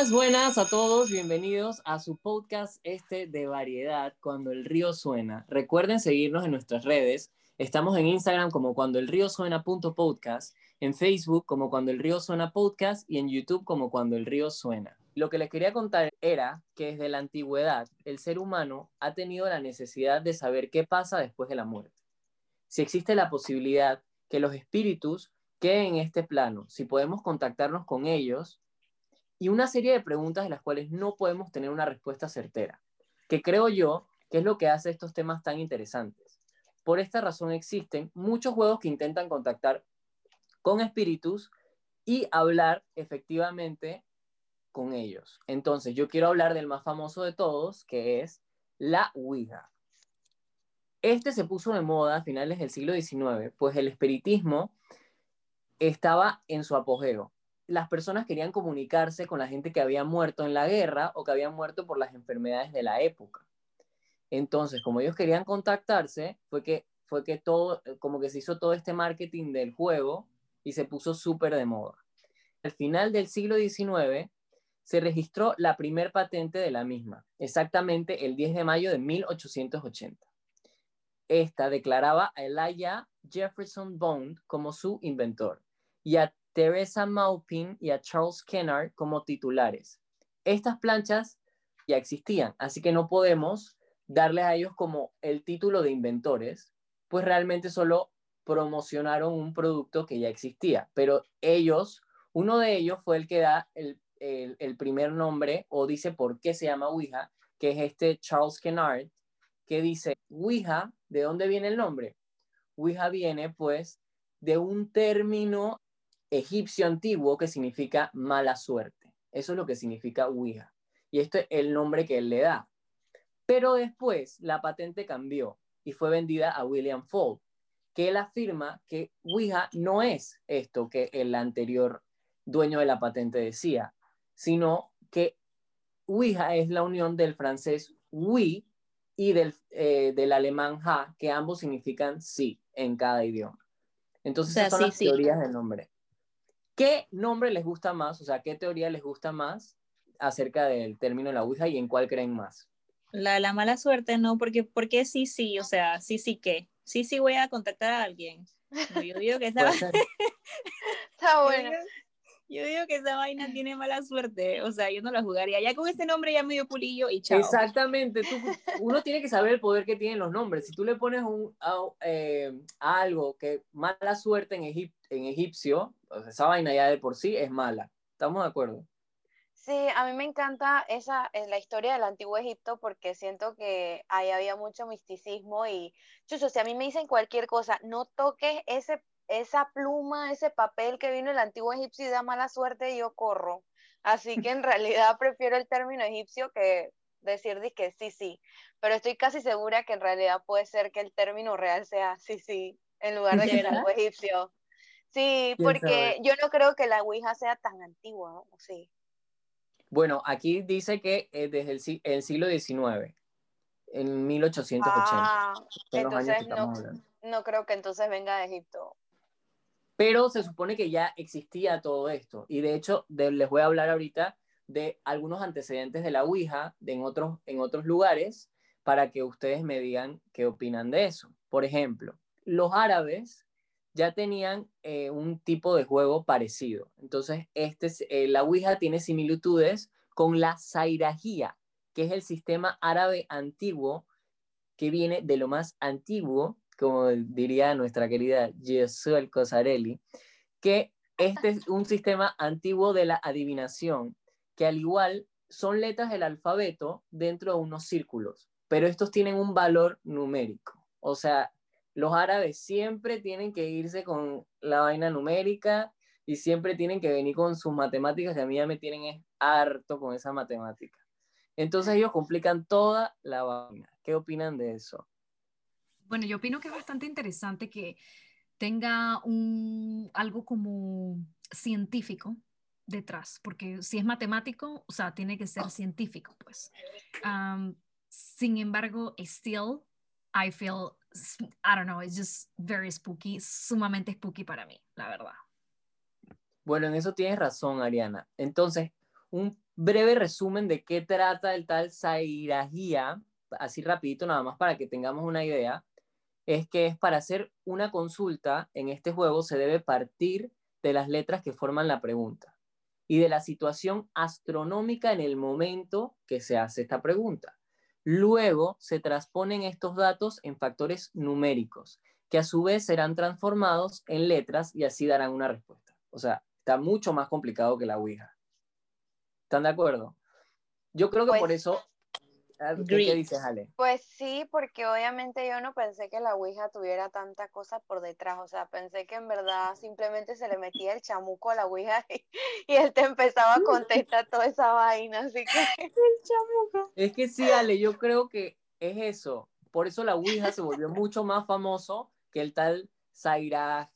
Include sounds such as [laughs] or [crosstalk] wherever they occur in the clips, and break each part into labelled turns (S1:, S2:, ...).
S1: Buenas, buenas a todos, bienvenidos a su podcast este de variedad, Cuando el río suena. Recuerden seguirnos en nuestras redes, estamos en Instagram como Cuando el río suena podcast, en Facebook como Cuando el río suena podcast y en YouTube como Cuando el río suena. Lo que les quería contar era que desde la antigüedad el ser humano ha tenido la necesidad de saber qué pasa después de la muerte. Si existe la posibilidad que los espíritus queden en este plano, si podemos contactarnos con ellos y una serie de preguntas de las cuales no podemos tener una respuesta certera, que creo yo que es lo que hace estos temas tan interesantes. Por esta razón existen muchos juegos que intentan contactar con espíritus y hablar efectivamente con ellos. Entonces, yo quiero hablar del más famoso de todos, que es la Ouija. Este se puso de moda a finales del siglo XIX, pues el espiritismo estaba en su apogeo las personas querían comunicarse con la gente que había muerto en la guerra o que había muerto por las enfermedades de la época. Entonces, como ellos querían contactarse, fue que, fue que todo, como que se hizo todo este marketing del juego y se puso súper de moda. Al final del siglo XIX se registró la primer patente de la misma, exactamente el 10 de mayo de 1880. Esta declaraba a Elijah Jefferson Bond como su inventor y a Teresa Maupin y a Charles Kennard como titulares. Estas planchas ya existían, así que no podemos darles a ellos como el título de inventores, pues realmente solo promocionaron un producto que ya existía, pero ellos, uno de ellos fue el que da el, el, primer nombre o dice por qué se llama Ouija, que es este Charles Kennard, que dice, Ouija, ¿de dónde viene el nombre? Ouija viene pues de un término egipcio antiguo que significa mala suerte. Eso es lo que significa Ouija. Y esto es el nombre que él le da. Pero después la patente cambió y fue vendida a William Fold, que él afirma que Ouija no es esto que el anterior dueño de la patente decía, sino que Ouija es la unión del francés oui y del, eh, del alemán ha, que ambos significan sí en cada idioma. Entonces, esas son las teorías del nombre. ¿Qué nombre les gusta más? O sea, ¿qué teoría les gusta más acerca del término la Ouija y en cuál creen más?
S2: La, la mala suerte, no, porque, porque sí, sí, o sea, sí, sí, ¿qué? Sí, sí voy a contactar a alguien. yo digo que esa... [laughs]
S3: Está bueno.
S2: Yo digo que esa vaina tiene mala suerte, o sea, yo no la jugaría. Ya con este nombre ya medio pulillo y chao.
S1: Exactamente, tú, uno tiene que saber el poder que tienen los nombres. Si tú le pones un, eh, algo que mala suerte en, en egipcio, esa vaina ya de por sí es mala. ¿Estamos de acuerdo?
S3: Sí, a mí me encanta esa, eh, la historia del antiguo Egipto porque siento que ahí había mucho misticismo y, chucho, si a mí me dicen cualquier cosa, no toques ese, esa pluma, ese papel que vino el antiguo egipcio y da mala suerte, yo corro. Así que en [laughs] realidad prefiero el término egipcio que decir que sí, sí, pero estoy casi segura que en realidad puede ser que el término real sea sí, sí, en lugar de que el [laughs] antiguo egipcio. Sí, porque yo no creo que la Ouija sea tan antigua, ¿no? Sí.
S1: Bueno, aquí dice que es desde el, el, siglo XIX, en 1880. Ah,
S3: entonces no, no creo que entonces venga de Egipto.
S1: Pero se supone que ya existía todo esto. Y de hecho, les voy a hablar ahorita de algunos antecedentes de la Ouija en, otros, en otros lugares para que ustedes me digan qué opinan de eso. Por ejemplo, los árabes ya tenían eh, un tipo de juego parecido. Entonces, este, eh, la Ouija tiene similitudes con la Zairajía, que es el sistema árabe antiguo que viene de lo más antiguo, como diría nuestra querida Jesús Cosarelli, que este es un sistema antiguo de la adivinación, que al igual son letras del alfabeto dentro de unos círculos, pero estos tienen un valor numérico. O sea, los árabes siempre tienen que irse con la vaina numérica y siempre tienen que venir con sus matemáticas que a mí ya me tienen harto con esa matemática. Entonces ellos complican toda la vaina. ¿Qué opinan de eso?
S4: Bueno, yo opino que es bastante interesante que tenga un, algo como científico detrás, porque si es matemático, o sea, tiene que ser científico, pues. sin embargo, still, I feel I don't know, it's just very spooky, sumamente spooky para mí, la verdad.
S1: Bueno, en eso tienes razón, Ariana. Entonces, un breve resumen de qué trata el tal Sairagía, así rapidito nada más para que tengamos una idea, es que es para hacer una consulta en este juego se debe partir de las letras que forman la pregunta y de la situación astronómica en el momento que se hace esta pregunta. Luego se transponen estos datos en factores numéricos, que a su vez serán transformados en letras y así darán una respuesta. O sea, está mucho más complicado que la Ouija. ¿Están de acuerdo? Yo creo que por
S3: Pues-
S1: eso... Ah, ¿Qué, qué dices, Ale?
S3: Pues sí, porque obviamente yo no pensé que la Ouija tuviera tanta cosa por detrás, o sea, pensé que en verdad simplemente se le metía el chamuco a la Ouija y, [laughs] y él te empezaba a contestar toda esa vaina, así que [laughs]
S1: Es que sí, Ale, yo creo que es eso. Por eso la Ouija se volvió mucho más famoso que el tal Zairagía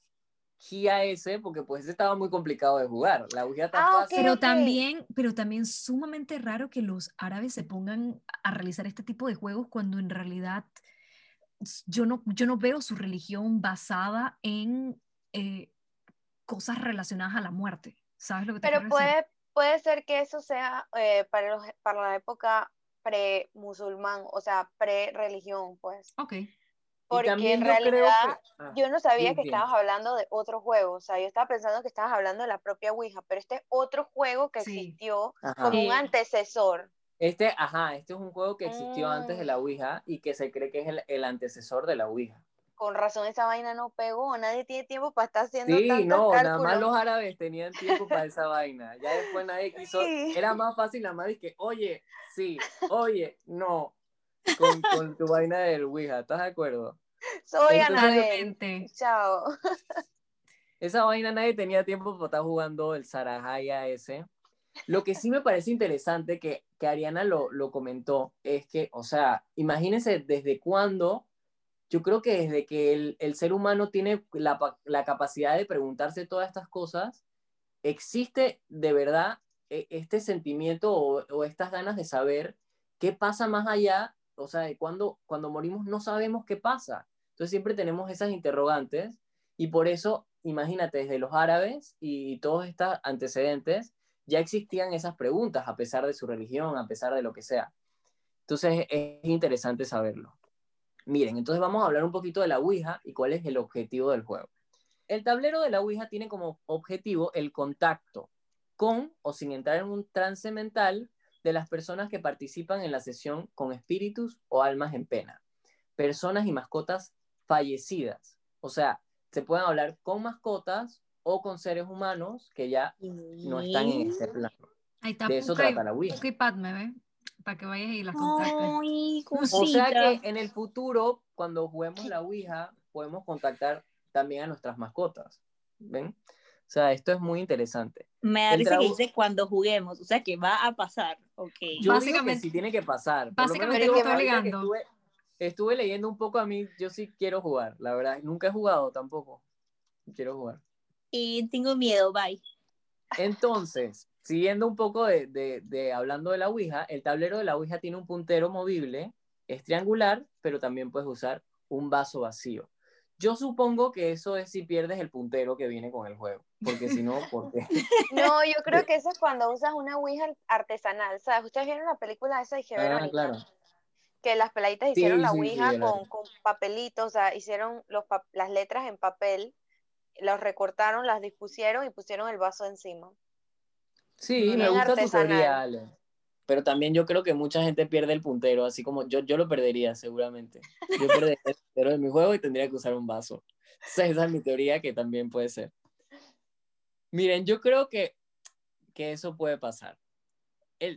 S1: ese, porque pues ese estaba muy complicado de jugar. La Ouija está
S3: Ah,
S1: fácil.
S4: Pero también, pero también sumamente raro que los árabes se pongan a realizar este tipo de juegos cuando en realidad yo no, yo no veo su religión basada en eh, cosas relacionadas a la muerte. ¿Sabes lo que te
S3: pero
S4: quiero decir?
S3: puede, puede ser que eso sea eh, para, los- para la época pre-musulmán, o sea, pre-religión, pues.
S4: Ok.
S3: Porque en realidad
S1: que- ah,
S3: yo no sabía que estabas hablando de otro juego, o sea, yo estaba pensando que estabas hablando de la propia Ouija, pero este es otro juego que
S4: Sí.
S3: existió
S1: Ajá.
S3: como un antecesor.
S1: Este, ajá, este es un juego que existió antes de
S3: Mm.
S1: la Ouija y que se cree que es el, el antecesor de la Ouija.
S3: Con razón esa vaina no pegó, nadie tiene tiempo para estar haciendo
S1: Sí,
S3: tantos
S1: no, nada más los árabes tenían tiempo para esa vaina. Ya después nadie [laughs] quiso.
S3: Sí.
S1: Era más fácil nada más que, oye, sí, oye, no. Con, con tu vaina del Ouija, ¿estás de acuerdo? [laughs]
S3: Soy Anabel. Chao.
S1: Esa vaina nadie tenía tiempo para estar jugando el Sarajaya ese. Lo que sí me parece interesante que, que Ariana lo, lo comentó es que, o sea, imagínense desde cuándo, yo creo que desde que el, el ser humano tiene la, la capacidad de preguntarse todas estas cosas, existe de verdad e- este sentimiento o, o estas ganas de saber qué pasa más allá, o sea, de cuando, cuando morimos no sabemos qué pasa. Entonces siempre tenemos esas interrogantes y por eso, imagínate, desde los árabes y todos estos antecedentes, ya existían esas preguntas a pesar de su religión, a pesar de lo que sea. Entonces es interesante saberlo. Miren, entonces vamos a hablar un poquito de la Ouija y cuál es el objetivo del juego. El tablero de la Ouija tiene como objetivo el contacto con o sin entrar en un trance mental de las personas que participan en la sesión con espíritus o almas en pena, personas y mascotas fallecidas. O sea, se pueden hablar con mascotas o con seres humanos que ya no están en este plano.
S4: Ahí está
S1: De eso trata la Ouija.
S4: Padme, ¿ve? Para que vayas y las contactes.
S2: Ay,
S1: O sea que en el futuro, cuando juguemos la Ouija, podemos contactar también a nuestras mascotas. ¿Ven? O sea, esto es muy interesante.
S2: Me da
S1: el
S2: risa que dice cuando juguemos, o sea que va a pasar, ok.
S1: Yo digo que
S4: Básicamente-
S1: sí tiene que pasar. Por lo menos
S4: básicamente
S1: que
S4: obligando.
S1: Estuve, estuve leyendo un poco a mí, yo sí quiero jugar, la verdad. Nunca he jugado tampoco. Quiero jugar.
S2: Y tengo miedo, bye.
S1: Entonces, siguiendo un poco de, de- de hablando de la Ouija, el tablero de la Ouija tiene un puntero movible, es triangular, pero también puedes usar un vaso vacío. Yo supongo que eso es si pierdes el puntero que viene con el juego, porque si no, ¿por qué? [laughs]
S3: No, yo creo que eso es cuando usas una Ouija artesanal, ¿sabes? Ustedes vieron la película esa de
S1: Ah,
S3: Verónica,
S1: claro.
S3: Que las peladitas hicieron la
S1: sí,
S3: Ouija con, con papelitos, o sea, hicieron los pa- las letras en papel, los recortaron, las dispusieron y pusieron el vaso encima.
S1: Sí, me gusta tu teoría, Ale. Pero también yo creo que mucha gente pierde el puntero, así como yo, yo lo perdería seguramente. Yo perdería el puntero de mi juego y tendría que usar un vaso. Esa es mi teoría que también puede ser. Miren, yo creo que, que eso puede pasar.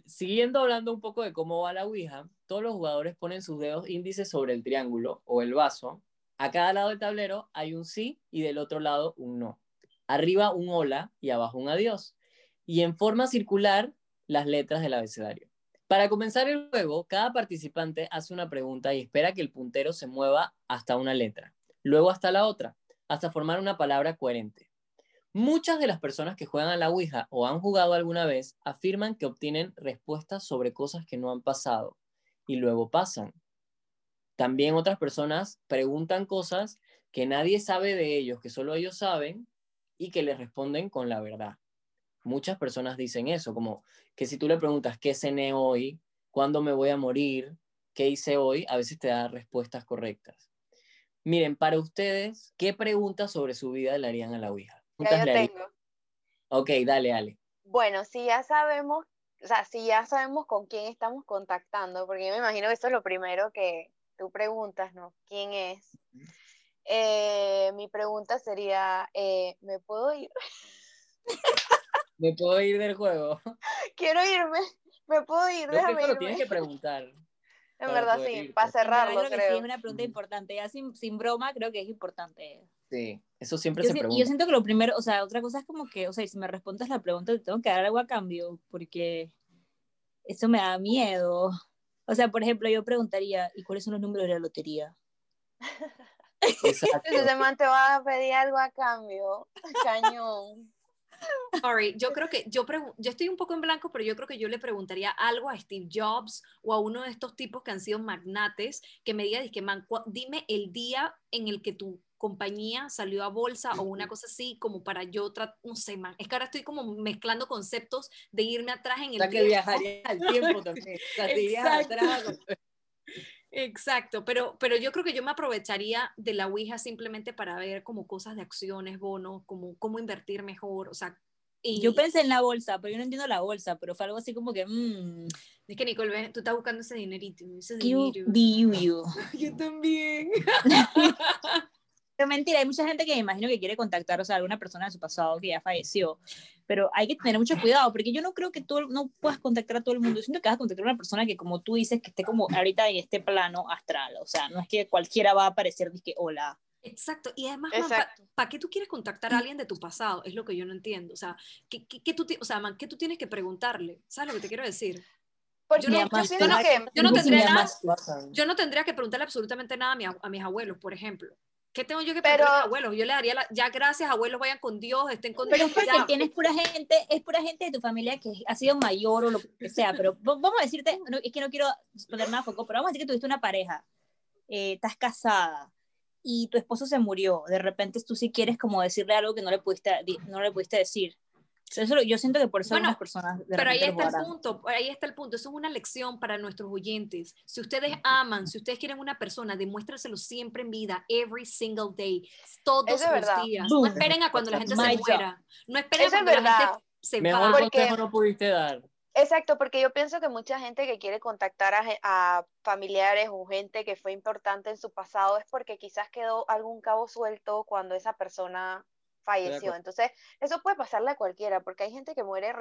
S1: Siguiendo hablando un poco de cómo va la Ouija, todos los jugadores ponen sus dedos índices sobre el triángulo o el vaso. A cada lado del tablero hay un sí y del otro lado un no. Arriba un hola y abajo un adiós. Y en forma circular las letras del abecedario. Para comenzar el juego, cada participante hace una pregunta y espera que el puntero se mueva hasta una letra, luego hasta la otra, hasta formar una palabra coherente. Muchas de las personas que juegan a la Ouija o han jugado alguna vez afirman que obtienen respuestas sobre cosas que no han pasado y luego pasan. También otras personas preguntan cosas que nadie sabe de ellos, que solo ellos saben y que les responden con la verdad. muchas personas dicen eso, como que si tú le preguntas qué cené hoy, cuándo me voy a morir, qué hice hoy, a veces te da respuestas correctas. Miren, para ustedes, ¿qué preguntas sobre su vida le harían a la Ouija?
S3: Ya yo tengo.
S1: Ok, dale, Ale.
S3: Bueno, si ya sabemos, o sea, si ya sabemos con quién estamos contactando, porque yo me imagino que eso es lo primero que tú preguntas, ¿no? ¿Quién es? Eh, mi pregunta sería, eh, ¿me puedo ir? [laughs]
S1: ¿Me puedo ir del juego? [laughs]
S3: Quiero irme, me puedo ir,
S1: Creo que
S3: déjame
S1: lo
S3: irme.
S1: tienes que preguntar. [laughs]
S3: En verdad, sí,
S1: irte.
S3: para cerrarlo,
S2: creo que sí,
S3: creo.
S2: es una pregunta importante. Ya sin, sin broma, creo que es importante.
S1: Sí, eso siempre
S2: Yo,
S1: se
S2: si- y
S1: pregunta.
S2: yo siento que lo primero, o sea, otra cosa es como que, o sea, si me respondes la pregunta, te tengo que dar algo a cambio, porque eso me da miedo. O sea, por ejemplo, yo preguntaría, ¿y cuáles son los números de la lotería?
S1: Exacto.
S3: Entonces, [laughs] ese man te va a pedir algo a cambio. [laughs] Cañón.
S5: Sorry, yo creo que yo, yo estoy un poco en blanco, pero yo creo que yo le preguntaría algo a Steve Jobs o a uno de estos tipos que han sido magnates que me diga, dizque, man, dime el día en el que tu compañía salió a bolsa o una cosa así, como para yo, no sé, man, es que ahora estoy como mezclando conceptos de irme atrás en
S1: O
S5: el
S1: sea, que
S5: tiempo.
S1: viajaría al tiempo [laughs] también. O sea,
S5: Exacto.
S1: atrás. [laughs]
S5: Exacto, pero, pero yo creo que yo me aprovecharía de la Ouija simplemente para ver como cosas de acciones, bonos, como cómo invertir mejor, o sea, y
S2: Yo pensé en la bolsa, pero yo no entiendo la bolsa, pero fue algo así como que, mmm,
S5: es que Nicole, tú estás buscando ese dinerito, ese
S2: you
S5: dinero. [laughs] Yo también.
S2: Pero mentira, hay mucha gente que me imagino que quiere contactar, o sea, alguna persona de su pasado que ya falleció. Pero hay que tener mucho cuidado, porque yo no creo que tú no puedas contactar a todo el mundo. Yo siento que vas a contactar a una persona que, como tú dices, que esté como ahorita en este plano astral. O sea, no es que cualquiera va a aparecer y que hola.
S5: Exacto, y además, ¿para
S3: Exacto.
S5: qué tú quieres contactar a alguien de tu pasado? Es lo que yo no entiendo. O sea, ¿qué, qué, qué tú, o sea, man, ¿qué tú tienes que preguntarle? ¿Sabes lo que te quiero decir?
S3: Porque
S5: Yo no-
S3: yo,
S5: yo
S3: que
S5: yo no tendría nada- Yo no tendría que preguntarle absolutamente nada a, mi a mis abuelos, por ejemplo. ¿Qué tengo yo que
S3: Pero-
S5: preguntarle a abuelos? Yo le daría la, ya gracias, abuelos, vayan con Dios, estén con
S2: Pero
S5: Dios.
S2: es porque
S5: ya.
S2: tienes pura gente, es pura gente de tu familia que ha sido mayor o lo que sea, pero vamos a decirte, no, es que no quiero poner nada a foco, pero vamos a decir que tuviste una pareja, eh, estás casada y tu esposo se murió, de repente tú sí quieres como decirle algo que no le pudiste, di- no le pudiste decir. Eso yo siento que por eso
S5: Bueno,
S2: personas de
S5: Pero ahí está el punto, ahí está el punto. Eso es una lección para nuestros oyentes. Si ustedes aman, si ustedes quieren una persona, demuéstraselo siempre en vida, every single day, todos
S3: es
S5: los
S3: verdad.
S5: días.
S2: Boom.
S5: No esperen a cuando la gente
S2: My
S5: se muera. No esperen a
S3: es
S5: cuando la gente se
S1: Mejor
S5: va.
S3: Porque-
S1: no pudiste dar.
S3: Exacto, porque yo pienso que mucha gente que quiere contactar a, a familiares o gente que fue importante en su pasado es porque quizás quedó algún cabo suelto cuando esa persona falleció. Entonces, eso puede pasarle a cualquiera, porque hay gente que muere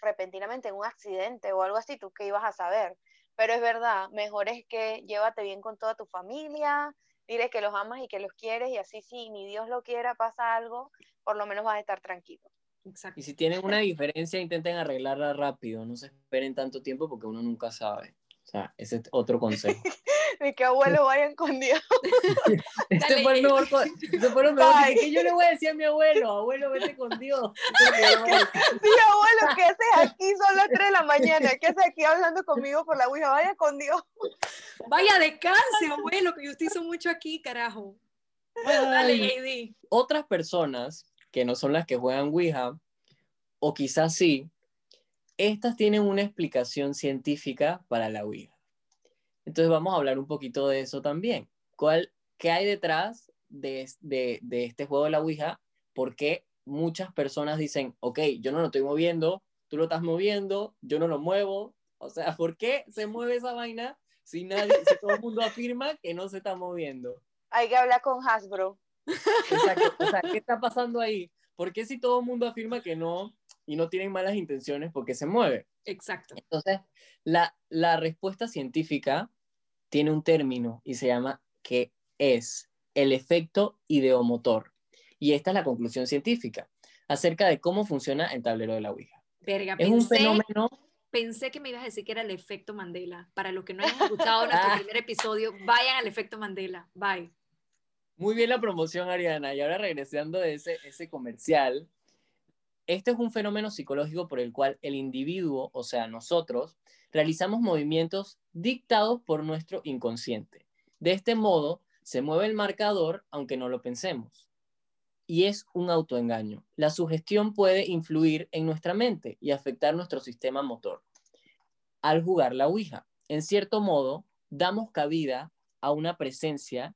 S3: repentinamente en un accidente o algo así, tú qué ibas a saber. Pero es verdad, mejor es que llévate bien con toda tu familia, dile que los amas y que los quieres, y así si ni Dios lo quiera, pasa algo, por lo menos vas a estar tranquilo.
S5: Exacto.
S1: Y si tienen una diferencia, intenten arreglarla rápido. No se esperen tanto tiempo porque uno nunca sabe. O sea, ese es otro consejo. [laughs]
S3: De que abuelos vayan con Dios. [laughs]
S1: Este
S5: Dale.
S1: fue el mejor. Este fue mejor. ¿Qué yo le voy a decir a mi abuelo? Abuelo, vete con Dios. [laughs] Eso es lo que yo le voy a decir.
S3: Sí, abuelo, ¿qué haces aquí? Son las 3 de la mañana. ¿Qué haces aquí hablando conmigo por la Ouija? Vaya con Dios.
S5: Vaya, descanse, abuelo, que usted hizo mucho aquí, carajo. Bueno, dale, AD.
S1: Otras personas que no son las que juegan Ouija, o quizás sí, estas tienen una explicación científica para la Ouija. Entonces vamos a hablar un poquito de eso también. ¿Cuál, ¿Qué hay detrás de, de, de este juego de la Ouija? ¿Por qué muchas personas dicen, ok, yo no lo estoy moviendo, tú lo estás moviendo, yo no lo muevo? O sea, ¿por qué se mueve esa vaina si, nadie, si todo el mundo afirma que no se está moviendo?
S3: Hay que hablar con Hasbro.
S1: Exacto. O sea, ¿qué está pasando ahí? ¿Por qué si todo el mundo afirma que no y no tienen malas intenciones, por qué se mueve?
S5: Exacto.
S1: Entonces, la, la respuesta científica tiene un término y se llama que es el efecto ideomotor. Y esta es la conclusión científica acerca de cómo funciona el tablero de la Ouija.
S5: Verga,
S1: Es un
S5: pensé,
S1: fenómeno
S5: pensé que me ibas a decir que era el efecto Mandela. Para los que no hayan escuchado [laughs] nuestro
S1: Ah.
S5: primer episodio, vayan al efecto Mandela. Bye.
S1: Muy bien la promoción, Ariana. Y ahora regresando de ese, ese comercial, este es un fenómeno psicológico por el cual el individuo, o sea, nosotros, realizamos movimientos dictados por nuestro inconsciente. De este modo, se mueve el marcador aunque no lo pensemos. y es un autoengaño. La sugestión puede influir en nuestra mente y afectar nuestro sistema motor. Al jugar la Ouija, en cierto modo, damos cabida a una presencia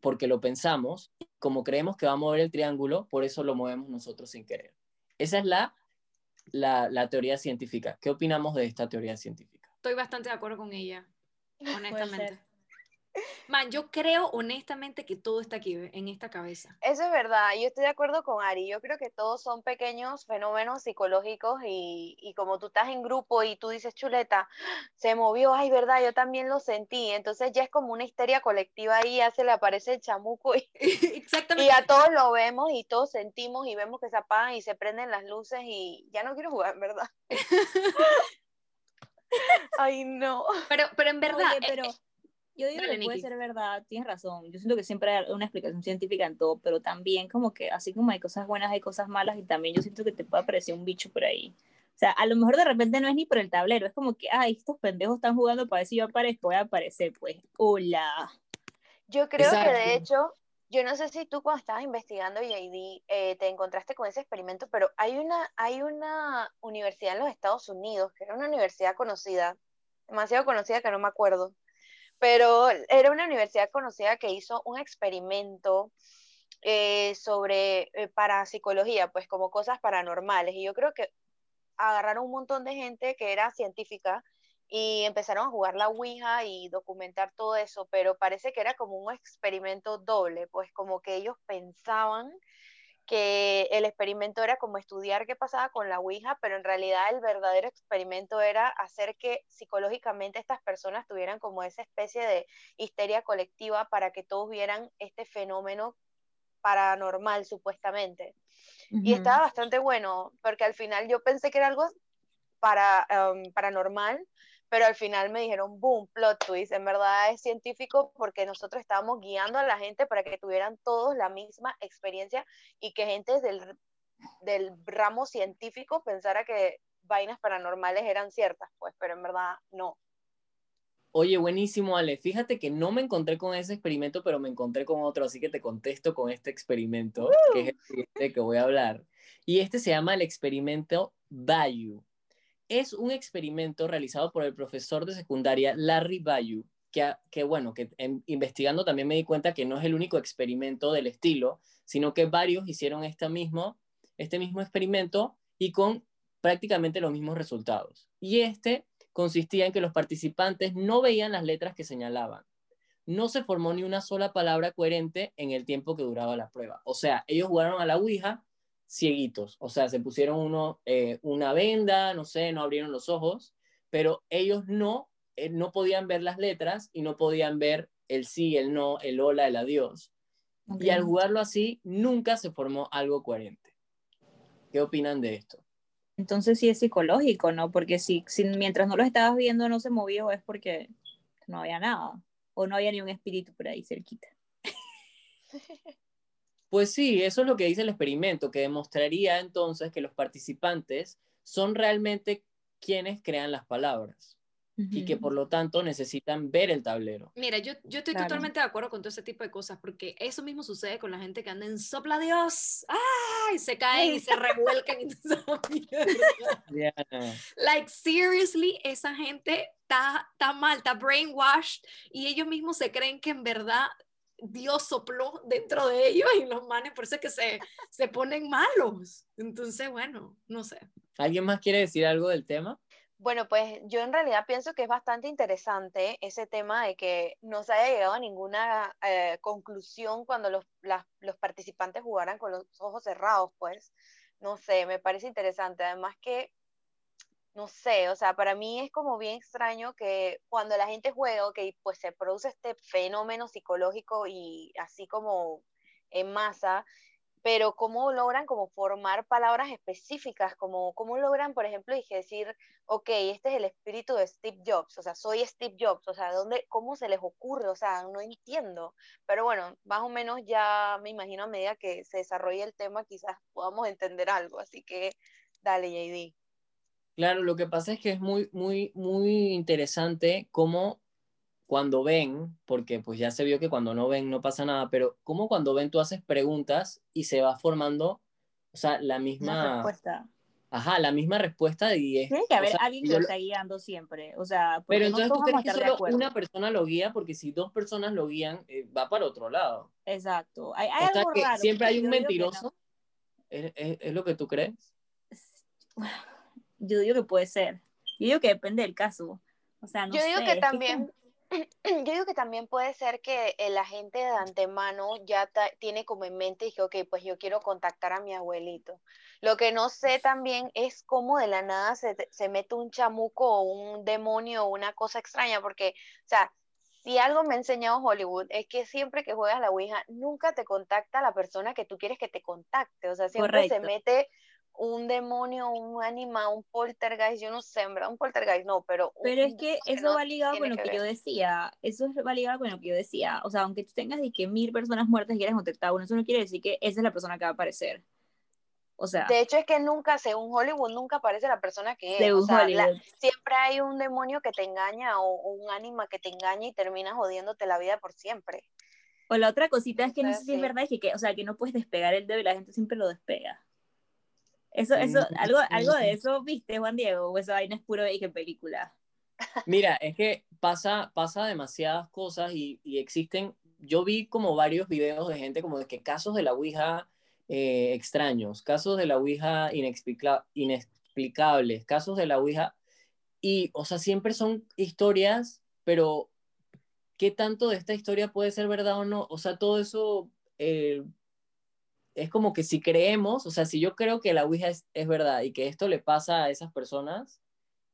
S1: porque lo pensamos, como creemos que va a mover el triángulo, por eso lo movemos nosotros sin querer. Esa es la, la, teoría científica. ¿Qué opinamos de esta teoría científica?
S5: Estoy bastante de acuerdo con ella, [laughs] honestamente. Man, yo creo honestamente que todo está aquí, en esta cabeza.
S3: Eso es verdad, yo estoy de acuerdo con Ari, yo creo que todos son pequeños fenómenos psicológicos y, y, como tú estás en grupo y tú dices, chuleta, se movió, ay, verdad, yo también lo sentí, entonces ya es como una histeria colectiva ahí, ya se le aparece el chamuco y, [laughs] [laughs] Exactamente. y a todos lo vemos y todos sentimos y vemos que se apagan y se prenden las luces y ya no quiero jugar, ¿verdad? [laughs] ay, no.
S5: Pero, pero en verdad...
S2: Eh, pero... Eh, yo digo que puede ser verdad, tienes razón. Yo siento que siempre hay una explicación científica en todo, pero también como que así como hay cosas buenas, hay cosas malas y también yo siento que te puede aparecer un bicho por ahí. O sea, a lo mejor de repente no es ni por el tablero, es como que, ay, estos pendejos están jugando para ver si yo aparezco, voy a aparecer, pues, hola.
S3: Yo creo que de hecho, yo no sé si tú cuando estabas investigando JD eh, te encontraste con ese experimento, pero hay una, hay una universidad en los Estados Unidos, que era una universidad conocida, demasiado conocida que no me acuerdo, pero era una universidad conocida que hizo un experimento eh, sobre eh, parapsicología, pues como cosas paranormales. Y yo creo que agarraron un montón de gente que era científica y empezaron a jugar la Ouija y documentar todo eso, pero parece que era como un experimento doble, pues como que ellos pensaban que el experimento era como estudiar qué pasaba con la Ouija, pero en realidad el verdadero experimento era hacer que psicológicamente estas personas tuvieran como esa especie de histeria colectiva para que todos vieran este fenómeno paranormal supuestamente. Y estaba bastante bueno, porque al final yo pensé que era algo para, um, paranormal, pero al final me dijeron, boom, plot twist, en verdad es científico porque nosotros estábamos guiando a la gente para que tuvieran todos la misma experiencia y que gente del, del ramo científico pensara que vainas paranormales eran ciertas, pues, pero en verdad no.
S1: Oye, buenísimo, Ale. Fíjate que no me encontré con ese experimento, pero me encontré con otro, así que te contesto con este experimento, que es el que voy a hablar. Y este se llama el experimento Bayou es un experimento realizado por el profesor de secundaria Larry Bayou, que, bueno, investigando también me di cuenta que no es el único experimento del estilo, sino que varios hicieron este mismo, este mismo experimento y con prácticamente los mismos resultados. Y este consistía en que los participantes no veían las letras que señalaban. No se formó ni una sola palabra coherente en el tiempo que duraba la prueba. O sea, ellos jugaron a la Ouija, cieguitos, o sea, se pusieron uno, eh, una venda, no sé, no abrieron los ojos, pero ellos no, eh, no podían ver las letras y no podían ver el sí, el no, el hola, el adiós. Y al jugarlo así, nunca se formó algo coherente. ¿Qué opinan de esto?
S2: Entonces sí es psicológico, ¿no? Porque si, si mientras no lo estabas viendo no se movió es porque no había nada o no había ni un espíritu por ahí cerquita. [laughs]
S1: Pues sí, eso es lo que dice el experimento, que demostraría entonces que los participantes son realmente quienes crean las palabras y que por lo tanto necesitan ver el tablero.
S5: Mira, yo, yo estoy totalmente de acuerdo con todo ese tipo de cosas, porque eso mismo sucede con la gente que anda en sopla Dios, ¡ay! Se caen y se revuelcan y [laughs] Like, seriously, esa gente está, está mal, está brainwashed y ellos mismos se creen que en verdad Dios sopló dentro de ellos y los manes por eso es que se, se ponen malos. Entonces, bueno, no sé.
S1: ¿Alguien más quiere decir algo del tema?
S3: Bueno, pues yo en realidad pienso que es bastante interesante ese tema de que no se haya llegado a ninguna eh, conclusión cuando los, los participantes jugaran con los ojos cerrados, pues, no sé, me parece interesante. Además que no sé, o sea, para mí es como bien extraño que cuando la gente juega, ok, pues se produce este fenómeno psicológico y así como en masa, pero cómo logran como formar palabras específicas, como cómo logran, por ejemplo, dije decir, ok, este es el espíritu de Steve Jobs, o sea, soy Steve Jobs, o sea, ¿dónde, cómo se les ocurre? O sea, no entiendo, pero bueno, más o menos ya me imagino a medida que se desarrolle el tema, quizás podamos entender algo, así que dale, JD.
S1: Claro, lo que pasa es que es muy, muy, muy interesante cómo cuando ven, porque pues ya se vio que cuando no ven no pasa nada, pero ¿cómo cuando ven tú haces preguntas y se va formando, o sea, la
S2: La
S1: misma,
S2: respuesta.
S1: ajá, la misma respuesta y es,
S2: Tiene que
S1: o
S2: haber
S1: sea,
S2: alguien que lo está guiando siempre. O sea,
S1: pero
S2: no
S1: entonces tú
S2: todos
S1: crees que solo una persona lo guía, porque si dos personas lo guían, eh, va para otro lado.
S2: Exacto. Hay, hay
S1: O sea
S2: algo
S1: que
S2: raro.
S1: siempre hay un
S2: no.
S1: mentiroso. ¿Es, es- es lo que tú crees?
S2: Yo digo que puede ser. Yo digo que depende del caso. O sea, no
S3: Yo digo
S2: sé,
S3: que también, [clears throat] yo digo que también puede ser que el agente de antemano ya tiene como en mente y que, ok, pues yo quiero contactar a mi abuelito. Lo que no sé también es cómo de la nada se, se mete un chamuco o un demonio o una cosa extraña, porque, o sea, si algo me ha enseñado Hollywood es que siempre que juegas la Ouija, nunca te contacta la persona que tú quieres que te contacte. O sea, siempre se mete un demonio, un anima, un poltergeist, yo no sé, en verdad, un poltergeist no, pero un-
S2: Pero es que eso
S3: no
S2: va ligado con lo que, yo decía. Eso es- va ligado con lo que yo decía. O sea, aunque tú tengas de que mil personas muertas y quieras contactar a uno, eso no quiere decir que esa es la persona que va a aparecer. O sea,
S3: De hecho, es que nunca, según Hollywood, nunca aparece la persona que es. O sea, la- siempre hay un demonio que te engaña o, o un ánima que te engaña y termina jodiéndote la vida por siempre.
S2: O la otra cosita es que no sé si es verdad, es que, que- o sea, que no puedes despegar el dedo y la gente siempre lo despega. Eso, eso,
S1: Mm.
S2: algo, algo de eso, ¿viste, Juan Diego? O esa vaina es puro de que película.
S1: Mira, es que pasa, pasa demasiadas cosas y, y existen, yo vi como varios videos de gente como de que casos de la Ouija eh, extraños, casos de la Ouija inexplica- inexplicables, casos de la Ouija, y, o sea, siempre son historias, pero ¿qué tanto de esta historia puede ser verdad o no? O sea, todo eso eh, es como que si creemos, o sea, si yo creo que la Ouija es, es verdad y que esto le pasa a esas personas,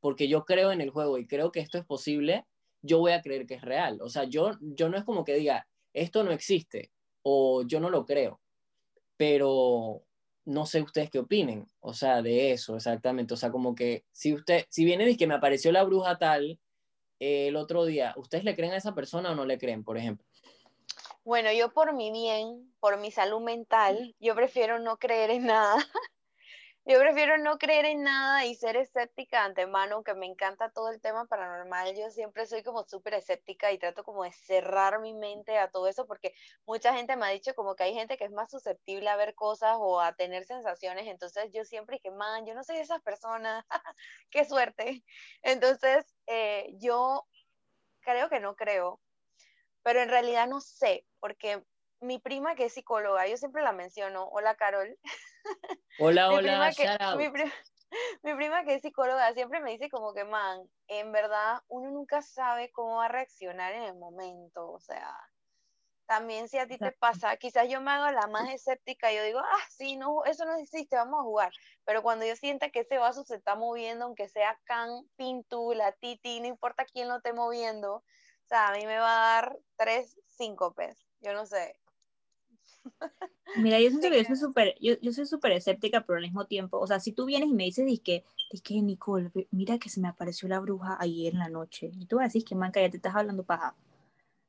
S1: porque yo creo en el juego y creo que esto es posible, yo voy a creer que es real. O sea, yo, yo no es como que diga, esto no existe o yo no lo creo, pero no sé ustedes qué opinen, o sea, de eso exactamente. O sea, como que si usted, si viene y que me apareció la bruja tal eh, el otro día, ¿ustedes le creen a esa persona o no le creen, por ejemplo?
S3: Bueno, yo por mi bien, por mi salud mental, yo prefiero no creer en nada. [laughs] Yo prefiero no creer en nada y ser escéptica de antemano, aunque me encanta todo el tema paranormal. Yo siempre soy como súper escéptica y trato como de cerrar mi mente a todo eso porque mucha gente me ha dicho como que hay gente que es más susceptible a ver cosas o a tener sensaciones. Entonces yo siempre dije, man, yo no soy de esas personas. [laughs] Qué suerte. Entonces eh, yo creo que no creo, pero en realidad no sé porque mi prima que es psicóloga, yo siempre la menciono, hola Carol, [laughs]
S1: Hola,
S3: mi
S1: hola,
S3: prima que, mi, pri- [laughs] mi prima que es psicóloga siempre me dice como que, man, en verdad uno nunca sabe cómo va a reaccionar en el momento, o sea, también si a ti te pasa, quizás yo me hago la más escéptica yo digo, ah, sí, no, eso no existe, vamos a jugar, pero cuando yo sienta que ese vaso se está moviendo, aunque sea Can, Pintu, la Titi, no importa quién lo esté moviendo, o sea, a mí me va a dar tres síncopes, yo no sé.
S2: Mira, yo siento que yo soy súper, yo, yo soy súper escéptica, pero al mismo tiempo, o sea, si tú vienes y me dices, que, que Nicole, mira que se me apareció la bruja ayer en la noche, y tú vas a decir que manca, ya te estás hablando paja.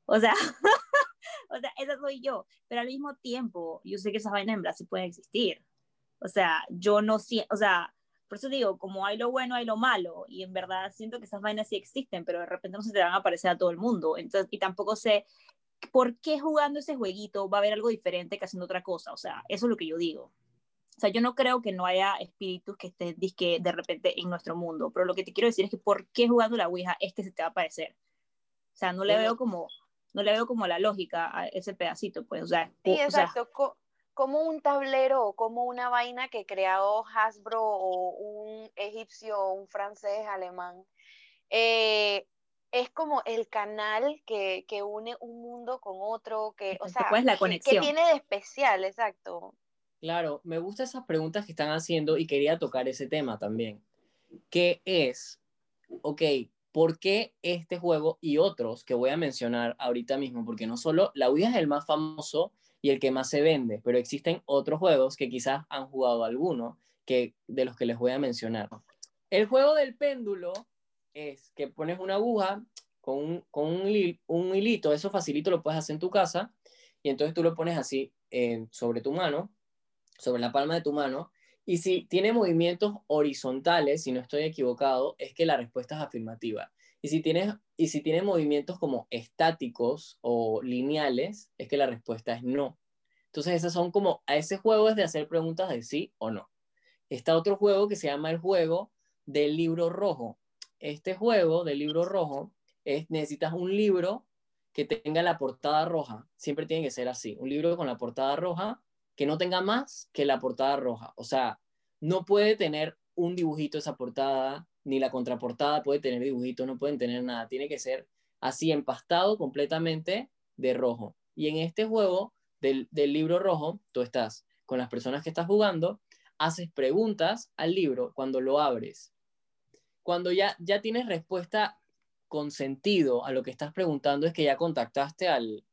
S2: O sea, [laughs] o sea, esa soy yo, pero al mismo tiempo, yo sé que esas vainas en sí pueden existir. O sea, yo no siento, o sea, por eso digo, como hay lo bueno, hay lo malo, y en verdad siento que esas vainas sí existen, pero de repente no se te van a aparecer a todo el mundo. Entonces, y tampoco sé por qué jugando ese jueguito va a haber algo diferente que haciendo otra cosa. O sea, eso es lo que yo digo. O sea, yo no creo que no haya espíritus que estén disque de repente en nuestro mundo, pero lo que te quiero decir es que por qué jugando la Ouija es que se te va a aparecer. O sea, no le veo como, no le veo como la lógica a ese pedacito, pues, o sea,
S3: Sí,
S2: o
S3: exacto. co- como un tablero o como una vaina que creó Hasbro o un egipcio o un francés, alemán. Eh, es como el canal que, que une un mundo con otro, que, o
S2: Exacto,
S3: sea,
S2: ¿cuál es la conexión?
S3: tiene de especial, exacto.
S1: Claro, me gustan esas preguntas que están haciendo y quería tocar ese tema también. ¿Qué es, ok, por qué este juego y otros que voy a mencionar ahorita mismo? Porque no solo la Ouija es el más famoso y el que más se vende, pero existen otros juegos que quizás han jugado alguno que, de los que les voy a mencionar. El juego del péndulo es que pones una aguja con un, con un, hil- un hilito, eso facilito lo puedes hacer en tu casa, y entonces tú lo pones así eh, sobre tu mano, sobre la palma de tu mano, y si tiene movimientos horizontales, si no estoy equivocado, es que la respuesta es afirmativa. Y si, tienes, y si tiene movimientos como estáticos o lineales, es que la respuesta es no. Entonces, esas son como, a ese juego es de hacer preguntas de sí o no. Está otro juego que se llama el juego del libro rojo. Este juego del libro rojo es, necesitas un libro que tenga la portada roja. Siempre tiene que ser así. Un libro con la portada roja que no tenga más que la portada roja. O sea, no puede tener un dibujito esa portada, ni la contraportada puede tener dibujitos, no pueden tener nada. Tiene que ser así empastado completamente de rojo. Y en este juego del, del libro rojo, tú estás con las personas que estás jugando, haces preguntas al libro cuando lo abres. Cuando ya, ya tienes respuesta con sentido a lo que estás preguntando, es que ya contactaste al,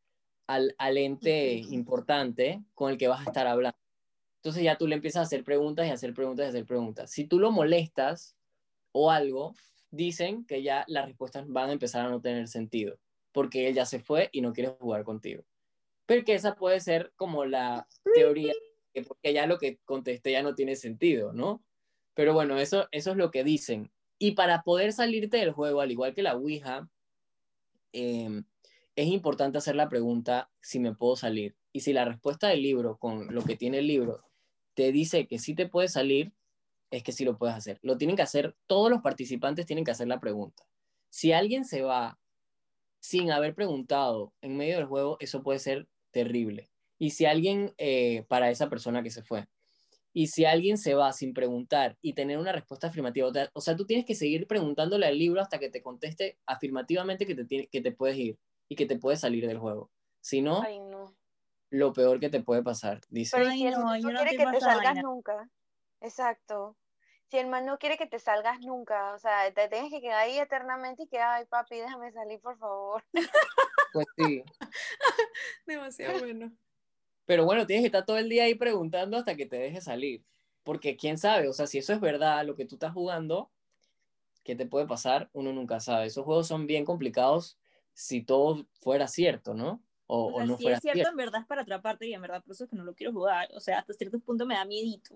S1: al, al ente importante con el que vas a estar hablando. Entonces ya tú le empiezas a hacer preguntas y hacer preguntas y hacer preguntas. Si tú lo molestas o algo, dicen que ya las respuestas van a empezar a no tener sentido, porque él ya se fue y no quiere jugar contigo. Pero que esa puede ser como la teoría, que porque ya lo que contesté ya no tiene sentido, ¿no? Pero bueno, eso, eso es lo que dicen. Y para poder salirte del juego, al igual que la Ouija, eh, es importante hacer la pregunta si me puedo salir. Y si la respuesta del libro, con lo que tiene el libro, te dice que sí te puedes salir, es que sí lo puedes hacer. Lo tienen que hacer, todos los participantes tienen que hacer la pregunta. Si alguien se va sin haber preguntado en medio del juego, eso puede ser terrible. Y si alguien, eh, para esa persona que se fue, y si alguien se va sin preguntar y tener una respuesta afirmativa, o sea, tú tienes que seguir preguntándole al libro hasta que te conteste afirmativamente que te, tiene, que te puedes ir y que te puedes salir del juego. Si no,
S3: Ay, no.
S1: lo peor que te puede pasar, dice.
S3: Pero si el
S2: no,
S3: man no
S2: no
S3: quiere que te salgas
S2: vaina.
S3: nunca. Exacto. Si el man no quiere que te salgas nunca, o sea, te tienes que quedar ahí eternamente y que, ay, papi, déjame salir, por favor.
S1: Pues sí. [laughs]
S5: Demasiado bueno.
S1: Pero bueno, tienes que estar todo el día ahí preguntando hasta que te deje salir. Porque quién sabe, o sea, si eso es verdad, lo que tú estás jugando, ¿qué te puede pasar? Uno nunca sabe. Esos juegos son bien complicados si todo fuera cierto, ¿no? O,
S2: O
S1: o
S2: sea,
S1: no
S2: si
S1: fuera
S2: es cierto,
S1: cierto.
S2: en verdad es para atraparte y en verdad por eso es que no lo quiero jugar. O sea, hasta cierto punto me da miedito.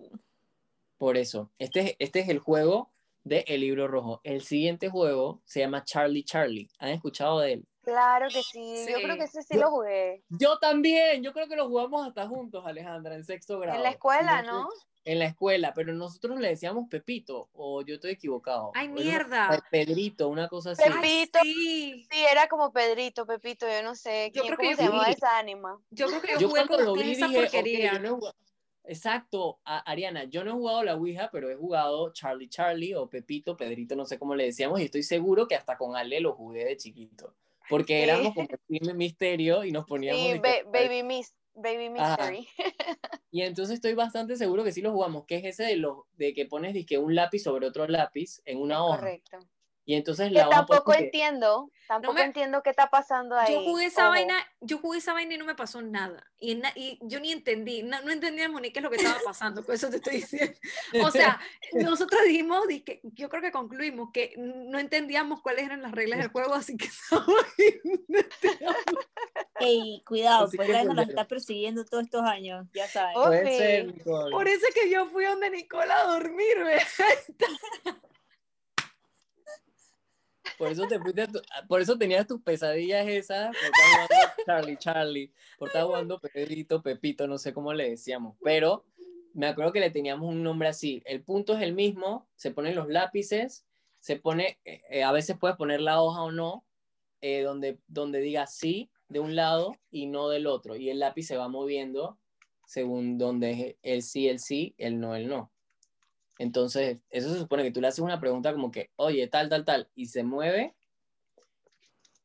S1: Por eso, este, es- este es el juego de El Libro Rojo. El siguiente juego se llama Charlie Charlie. ¿Han escuchado de él?
S3: Claro que sí, yo creo que ese sí lo jugué.
S1: Yo también, yo creo que lo jugamos hasta juntos, Alejandra, en sexto grado.
S3: En la escuela,
S1: no En la escuela, pero nosotros le decíamos Pepito, o yo estoy equivocado.
S5: ¡Ay,
S1: era
S5: mierda!
S1: Pedrito, una cosa así.
S5: Ay,
S3: Pepito.
S5: sí.
S3: Sí, era como Pedrito, Pepito, yo no sé
S5: Yo creo que yo
S3: se llamaba
S1: sí.
S3: esa anima.
S5: Yo creo que yo,
S1: Yo
S5: jugué
S1: cuando lo
S5: que
S1: vi
S5: esa
S1: dije, ok,
S5: porquería.
S1: yo no he jugado- Exacto, a- Ariana, yo no he jugado la Ouija, pero he jugado Charlie Charlie o Pepito, Pedrito, no sé cómo le decíamos, y estoy seguro que hasta con Ale lo jugué de chiquito, porque
S3: Sí.
S1: éramos como un misterio y nos poníamos...
S3: Sí, ba- Baby Miss, Baby
S1: Ajá.
S3: Mystery. [laughs]
S1: Y entonces estoy bastante seguro que sí lo jugamos, que es ese de, los de que pones dizque, un lápiz sobre otro lápiz en una
S3: Es
S1: hoja.
S3: correcto.
S1: Y entonces
S3: Que
S1: la hoja
S3: tampoco
S1: puede que-
S3: entiendo, tampoco
S5: me-
S3: entiendo qué está pasando ahí.
S5: Yo jugué esa
S3: Ojo.
S5: vaina, yo jugué esa vaina y no me pasó nada. Y, na- y yo ni entendí, no, no entendíamos ni qué es lo que estaba pasando, con eso te estoy diciendo. O sea, [laughs] nosotros dijimos, dizque- yo creo que concluimos que no entendíamos cuáles eran las reglas del juego, así que [laughs]
S2: Ey, cuidado,
S1: Así
S2: pues
S1: que
S2: la nos está persiguiendo todos estos años, ya saben.
S1: Puede
S3: Ok.
S1: ser, Nicole.
S5: Por eso es que yo fui donde Nicola a dormirme.
S1: Por eso te fuiste tu- por eso tenías tus pesadillas esas, por estar jugando Charlie Charlie, por estar jugando Pedrito, Pepito, no sé cómo le decíamos, pero me acuerdo que le teníamos un nombre así. El punto es el mismo, se ponen los lápices, se pone, eh, eh, a veces puedes poner la hoja o no, eh, donde, donde diga sí de un lado y no del otro, y el lápiz se va moviendo según donde el sí, el sí, el no, el no. Entonces, eso se supone que tú le haces una pregunta como que, oye, tal, tal, tal, y se mueve.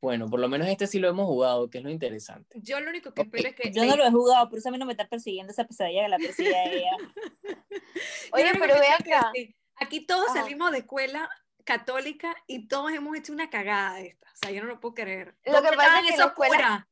S1: Bueno, por lo menos este sí lo hemos jugado, que es lo interesante.
S5: Yo lo único que espero es que...
S2: Yo no lo he jugado, por eso a mí no me está persiguiendo esa pesadilla que la persigue ella. [laughs]
S3: Oye, pero ve acá.
S5: Aquí todos
S3: Ajá.
S5: salimos de escuela católica y todos hemos hecho una cagada de esta. O sea, yo no lo puedo creer.
S3: Lo
S5: ¿Dónde
S3: que pasa
S5: estaban
S3: es que en la escuela-?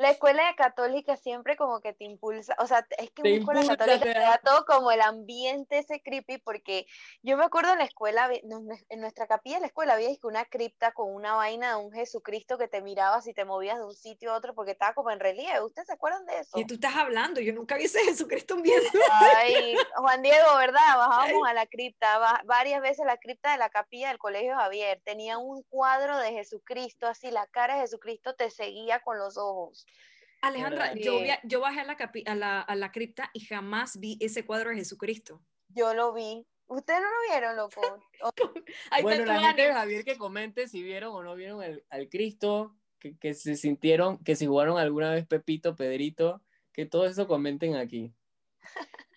S3: La escuela católica siempre como que te impulsa, o sea, es que una escuela
S1: impulsa,
S3: católica
S1: te da-
S3: todo como el ambiente ese creepy, porque yo me acuerdo en la escuela, en nuestra capilla de la escuela había una cripta con una vaina de un Jesucristo que te miraba si te movías de un sitio a otro porque estaba como en relieve, ¿ustedes se acuerdan de eso?
S5: ¿Qué tú estás hablando? Yo nunca vi ese Jesucristo viendo. [laughs]
S3: Ay, Juan Diego, ¿verdad? Bajábamos a la cripta, va- varias veces la cripta de la capilla del Colegio Javier, tenía un cuadro de Jesucristo, así la cara de Jesucristo te seguía con los ojos.
S5: Alejandra,
S1: ¿Verdad?
S5: yo,
S3: Sí.
S5: vi a- yo bajé a la, capi- a, la, a la cripta y jamás vi ese cuadro de Jesucristo.
S3: Yo lo vi. ¿Ustedes no lo vieron, loco? [laughs]
S5: Ahí
S1: Bueno, la gente de. Javier que comente si vieron o no vieron el- al Cristo, que, que se sintieron, que si jugaron alguna vez Pepito, Pedrito, que todo eso comenten aquí. [laughs]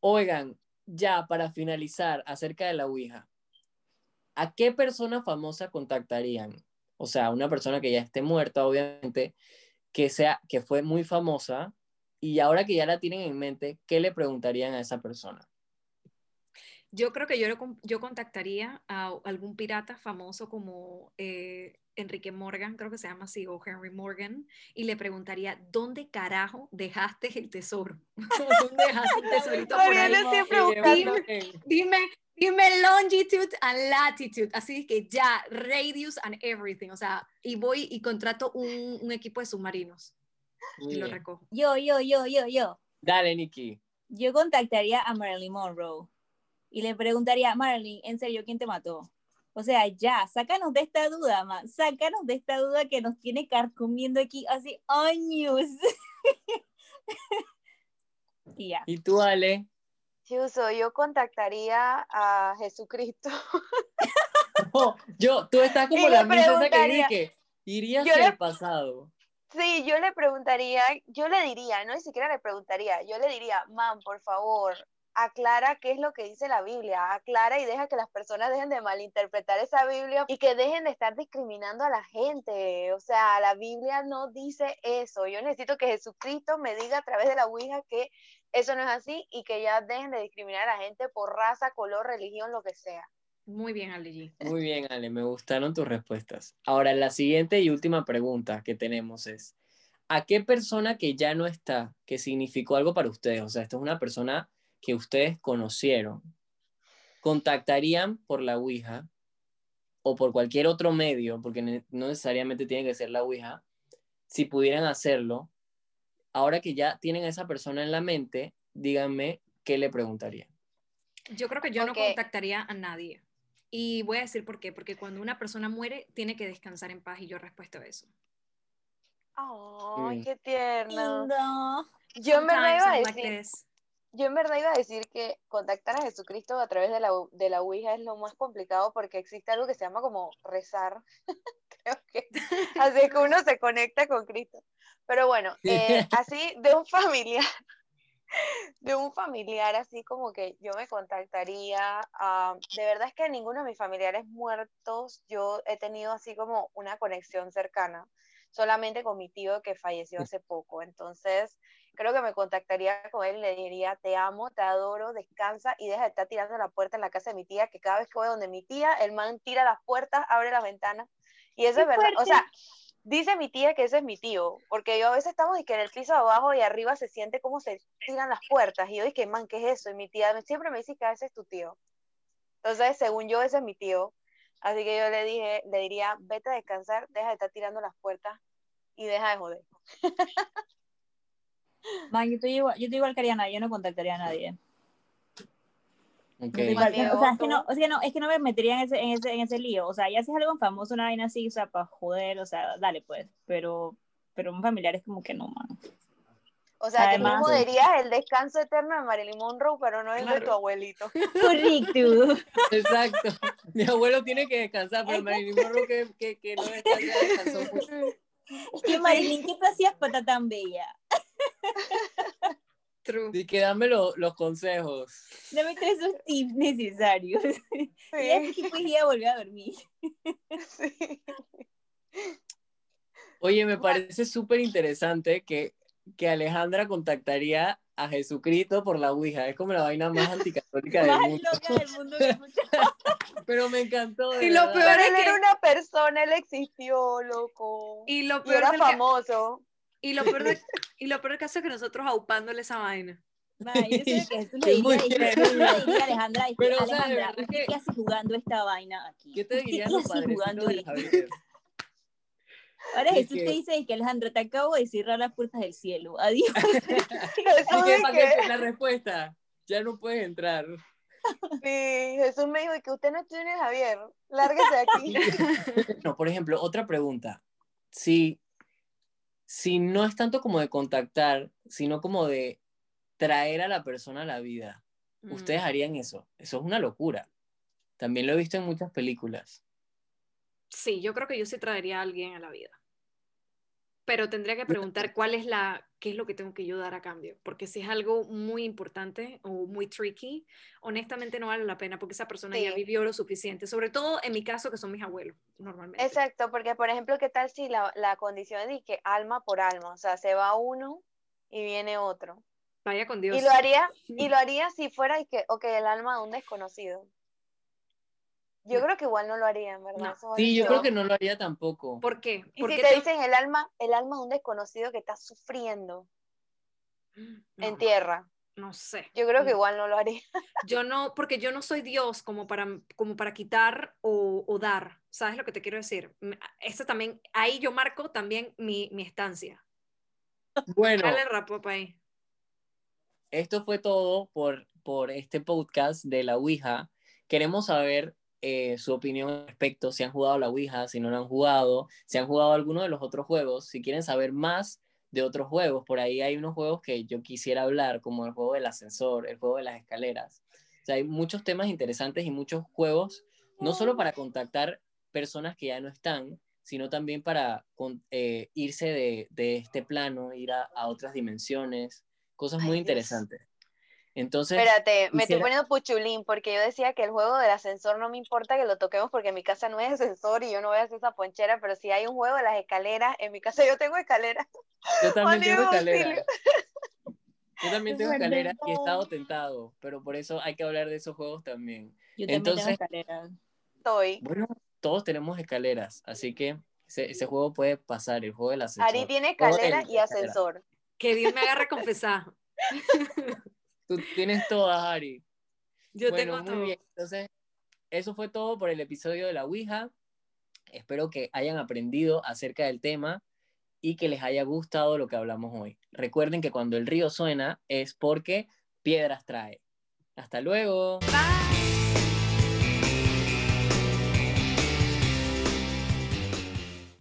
S1: Oigan, ya para finalizar acerca de la Ouija, ¿a qué persona famosa contactarían? O sea, una persona que ya esté muerta, obviamente, que sea, que fue muy famosa, y ahora que ya la tienen en mente, ¿qué le preguntarían a esa persona?
S5: Yo creo que yo, yo contactaría a algún pirata famoso como eh, Enrique Morgan, creo que se llama así, o Henry Morgan, y le preguntaría, ¿dónde carajo dejaste el tesoro? [laughs] ¿Dónde dejaste el tesorito por ahí?
S1: Bien.
S5: Dime, dime longitude and latitude, así que ya, radius and everything, o sea, y voy y contrato un, un equipo de submarinos
S1: Muy
S5: y lo
S1: bien.
S5: recojo.
S2: Yo, yo, yo, yo, yo.
S1: Dale, Nikki.
S2: Yo contactaría a Marilyn Monroe y le preguntaría, Marilyn, en serio, ¿quién te mató? O sea, ya, sácanos de esta duda, man. Sácanos de esta duda que nos tiene carcomiendo aquí hace años. [laughs] y ya.
S1: ¿Y tú, Ale?
S3: Chuso, yo contactaría a Jesucristo. [laughs]
S1: No, yo, tú estás como
S3: Y
S1: la princesa que
S3: preguntaría-
S1: dice que iría
S3: Yo
S1: hacia
S3: le-
S1: el pasado.
S3: Sí, yo le preguntaría, yo le diría, no ni siquiera le preguntaría, yo le diría, man, por favor, aclara qué es lo que dice la Biblia, aclara y deja que las personas dejen de malinterpretar esa Biblia y que dejen de estar discriminando a la gente. O sea, la Biblia no dice eso. Yo necesito que Jesucristo me diga a través de la Ouija que eso no es así y que ya dejen de discriminar a la gente por raza, color, religión, lo que sea.
S5: Muy bien, Ale G.
S1: Muy bien, Ale, me gustaron tus respuestas. Ahora, la siguiente y última pregunta que tenemos es, ¿a qué persona que ya no está, que significó algo para ustedes? O sea, esta es una persona que ustedes conocieron, contactarían por la Ouija o por cualquier otro medio, porque no necesariamente tiene que ser la Ouija, si pudieran hacerlo, ahora que ya tienen a esa persona en la mente, díganme qué le preguntarían.
S5: Yo creo que yo no contactaría a nadie. Y voy a decir por qué. Porque cuando una persona muere, tiene que descansar en paz y yo respeto a eso.
S3: Ay,
S1: Mm.
S3: qué tierno.
S2: Lindo.
S3: Yo
S5: Sometimes
S3: iba a
S5: like
S3: decir,
S5: this.
S3: Yo en verdad iba a decir que contactar a Jesucristo a través de la, de la Ouija es lo más complicado porque existe algo que se llama como rezar. [laughs] Creo que [laughs] así que uno se conecta con Cristo. Pero bueno, eh, [laughs] así de un familiar, de un familiar así como que yo me contactaría. ah, de verdad es que ninguno de mis familiares muertos yo he tenido así como una conexión cercana, solamente con mi tío que falleció hace poco. Entonces, creo que me contactaría con él y le diría, te amo, te adoro, descansa y deja de estar tirando la puerta en la casa de mi tía, que cada vez que voy donde mi tía, el man tira las puertas, abre las ventanas. Y eso
S2: ¡Qué
S3: es verdad. O
S2: fuerte!
S3: sea, dice mi tía que ese es mi tío, porque yo a veces estamos y que en el piso abajo y arriba se siente como se tiran las puertas. Y yo dije, man, ¿qué es eso? Y mi tía siempre me dice que ese es tu tío. Entonces, según yo, ese es mi tío. Así que yo le dije, le diría, vete a descansar, deja de estar tirando las puertas y deja de joder. [laughs] [laughs]
S2: Man, yo estoy igual, yo estoy igual que Ariana, yo no contactaría a nadie. No igual- o sea, es que no, o sea, no, es que no me metería en ese, en ese, en ese lío. O sea, ya si es algo famoso, una vaina así, o sea, para joder, o sea, dale pues. Pero, pero un familiar es como que no, man.
S3: O sea, que tú
S2: Además-
S3: joderías el descanso eterno de Marilyn Monroe, pero no el de tu abuelito. [laughs]
S2: Correcto.
S1: Exacto. Mi abuelo tiene que descansar, pero Marilyn Monroe que, que, que no descansa, descansó mucho.
S2: Es que Marilyn, ¿qué tú hacías pata tan bella? [laughs]
S5: True.
S1: Y que dame lo- los consejos.
S2: Dame tres esos tips necesarios. [laughs] Y
S3: Sí,
S2: así pues ya volvió a dormir.
S3: sí.
S1: Oye, me parece súper interesante que, que Alejandra contactaría a Jesucristo por la Ouija. Es como la vaina más [laughs] anticatólica del
S2: Más
S1: mundo.
S2: loca del mundo que he escuchado.
S1: Pero me encantó.
S5: Y lo
S1: verdad.
S5: peor es
S3: él
S5: que-
S3: era una persona, él existió, loco.
S5: Y lo
S3: Y
S5: peor
S3: era
S5: del ca-
S3: famoso.
S5: Y lo peor, de, y lo peor del caso es que nosotros aupándole esa vaina.
S2: Ma, yo sé que diría, diría Alejandra, y
S1: Pero, o sea,
S2: Alejandra, ¿usted
S1: que-
S2: qué hace jugando esta vaina aquí?
S1: ¿Qué te
S2: ¿Usted
S1: dirían
S2: qué jugando esto? [laughs] Ahora
S1: Es
S2: Jesús
S1: que-
S2: te dice que Alejandra, te acabo de cerrar las puertas del cielo. Adiós. [laughs] [laughs]
S1: ¿Y qué? La respuesta, ya no puedes entrar.
S3: sí, Jesús me dijo que usted no tiene Javier, lárguese de aquí.
S1: No, por ejemplo, otra pregunta. Si, si no es tanto como de contactar, sino como de traer a la persona a la vida,
S5: Mm.
S1: ¿ustedes harían eso? Eso es una locura. También lo he visto en muchas películas.
S5: Sí, yo creo que yo sí traería a alguien a la vida. Pero tendría que preguntar cuál es la, qué es lo que tengo que yo dar a cambio. Porque si es algo muy importante o muy tricky, honestamente no vale la pena porque esa persona ya vivió lo suficiente. Sobre todo en mi caso, que son mis abuelos, normalmente.
S3: Exacto, porque por ejemplo, ¿qué tal si la, la condición es que alma por alma? O sea, se va uno y viene otro.
S5: Vaya con Dios.
S3: Y lo haría, y [laughs] lo haría si fuera y que, ok, el alma de un desconocido. Yo creo que igual no lo haría, en verdad.
S5: No.
S1: Sí, yo creo que no lo haría tampoco.
S5: ¿Por qué?
S3: Y
S5: ¿Por
S3: si
S5: qué
S3: te
S5: te-
S3: dicen el alma, el alma de un desconocido que está sufriendo en
S5: No,
S3: tierra,
S5: no sé.
S3: yo creo que
S5: No.
S3: igual no lo haría. [laughs]
S5: Yo no, porque yo no soy Dios como para, como para quitar o, o dar. ¿Sabes lo que te quiero decir? Eso también, ahí yo marco también mi, mi estancia.
S1: Bueno,
S5: Dale rap ahí.
S1: esto fue todo por, por este podcast de la Ouija. Queremos saber eh, su opinión al respecto, si han jugado la Ouija, si no lo han jugado, si han jugado alguno de los otros juegos, si quieren saber más de otros juegos. Por ahí hay unos juegos que yo quisiera hablar, como el juego del ascensor, el juego de las escaleras. O sea, hay muchos temas interesantes y muchos juegos, no solo para contactar personas que ya no están, sino también para eh, irse de, de este plano, ir a, a otras dimensiones, cosas
S3: Ay,
S1: muy
S3: Dios.
S1: interesantes. Entonces,
S3: Espérate, me estoy
S1: quisiera-
S3: poniendo puchulín porque yo decía que el juego del ascensor no me importa que lo toquemos porque en mi casa no hay ascensor y yo no voy a hacer esa ponchera, pero si hay un juego de las escaleras, en mi casa [laughs] yo tengo escaleras.
S1: yo también tengo escaleras. Yo también tengo escaleras y he estado tentado, pero por eso hay que hablar de esos juegos también.
S2: Yo también
S1: Entonces-
S2: tengo escaleras.
S3: Estoy.
S1: Bueno, todos tenemos escaleras, así que ese, ese juego puede pasar, el juego del ascensor.
S3: Ari tiene escalera y ascensor.
S5: Que Dios me agarre a confesar. [laughs]
S1: Tú tienes todas, Ari.
S5: Yo
S1: bueno,
S5: tengo
S1: muy
S5: todo.
S1: bien. Entonces, eso fue todo por el episodio de la Ouija. Espero que hayan aprendido acerca del tema y que les haya gustado lo que hablamos hoy. Recuerden que cuando el río suena es porque piedras trae. Hasta luego.
S5: Bye.